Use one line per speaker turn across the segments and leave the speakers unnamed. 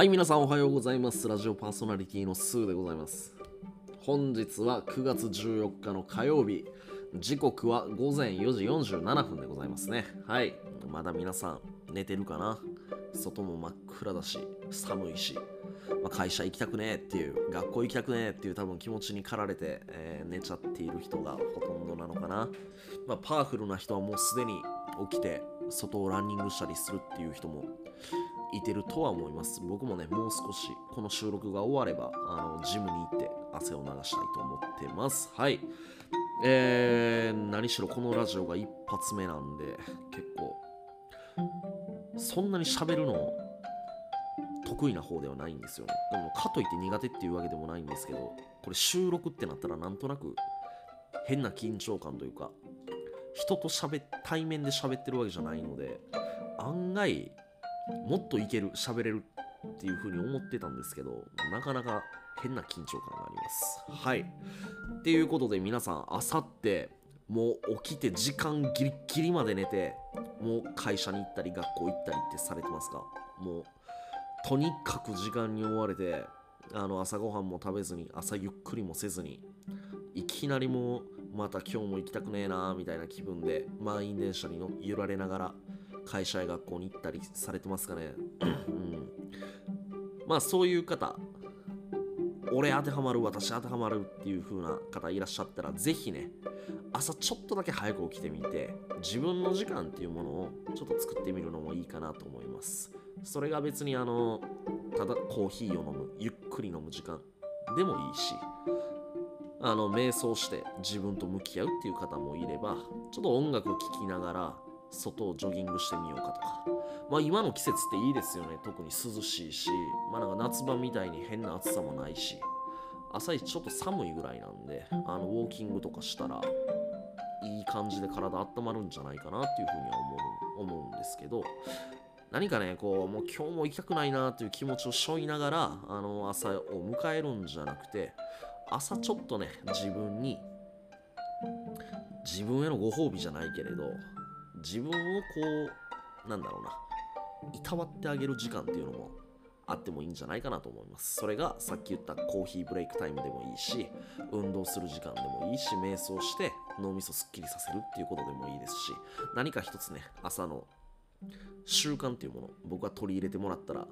はい、皆さんおはようございます。ラジオパーソナリティのスーでございます。本日は9月14日の火曜日、時刻は午前4時47分でございますね。はい、まだ皆さん寝てるかな？外も真っ暗だし、寒いし、まあ、会社行きたくねえっていう、学校行きたくねえっていう多分気持ちに駆られて、えー寝ちゃっている人がほとんどなのかな。まあ、パワフルな人はもうすでに起きて外をランニングしたりするっていう人もいてるとは思います。僕もね、もう少しこの収録が終われば、あのジムに行って汗を流したいと思ってます。はい。えー、何しろこのラジオが一発目なんで、結構、そんなに喋るの得意な方ではないんですよね。でも、かといって苦手っていうわけでもないんですけど、これ収録ってなったらなんとなく変な緊張感というか、人と喋対面で喋ってるわけじゃないので、案外、もっといける、喋れるっていう風に思ってたんですけど、なかなか変な緊張感があります。はい。っていうことで皆さん、あさって、もう起きて時間ギリギリまで寝て、もう会社に行ったり学校行ったりってされてますか？もう、とにかく時間に追われて、あの朝ごはんも食べずに、朝ゆっくりもせずに、いきなりもう、また今日も行きたくねえなみたいな気分で、満員電車に揺られながら、会社や学校に行ったりされてますかね。うん、まあそういう方、俺当てはまる、私当てはまるっていう風な方いらっしゃったら、ぜひね、朝ちょっとだけ早く起きてみて、自分の時間っていうものをちょっと作ってみるのもいいかなと思います。それが別にあの、ただコーヒーを飲む、ゆっくり飲む時間でもいいし、あの瞑想して自分と向き合うっていう方もいればちょっと音楽を聴きながら外をジョギングしてみようかとか。まあ今の季節っていいですよね。特に涼しいし。まあなんか夏場みたいに変な暑さもないし。朝一ちょっと寒いぐらいなんであのウォーキングとかしたらいい感じで体温まるんじゃないかなっていうふうには思う思うんですけど。何かねこうもう今日も行きたくないなっていう気持ちを背負いながらあの朝を迎えるんじゃなくて朝ちょっとね自分に自分へのご褒美じゃないけれど自分をこうなんだろうないたわってあげる時間っていうのもあってもいいんじゃないかなと思います。それがさっき言ったコーヒーブレイクタイムでもいいし運動する時間でもいいし瞑想して脳みそすっきりさせるっていうことでもいいですし何か一つね朝の習慣っていうもの僕は取り入れてもらったら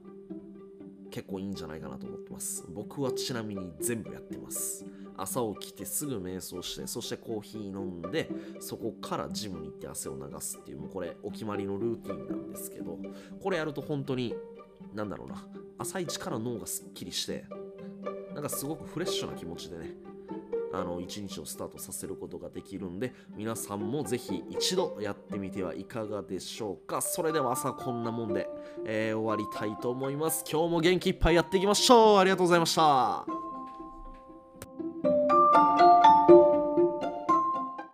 結構いいんじゃないかなと思ってます。僕はちなみに全部やってます。朝起きてすぐ瞑想してそしてコーヒー飲んでそこからジムに行って汗を流すっていうもうこれお決まりのルーティンなんですけどこれやると本当になんだろうな。朝一から脳がすっきりしてなんかすごくフレッシュな気持ちでねあの一日をスタートさせることができるんで皆さんもぜひ一度やってみてはいかがでしょうか。それでは朝こんなもんで、えー終わりたいと思います。今日も元気いっぱいやっていきましょう。ありがとうございました。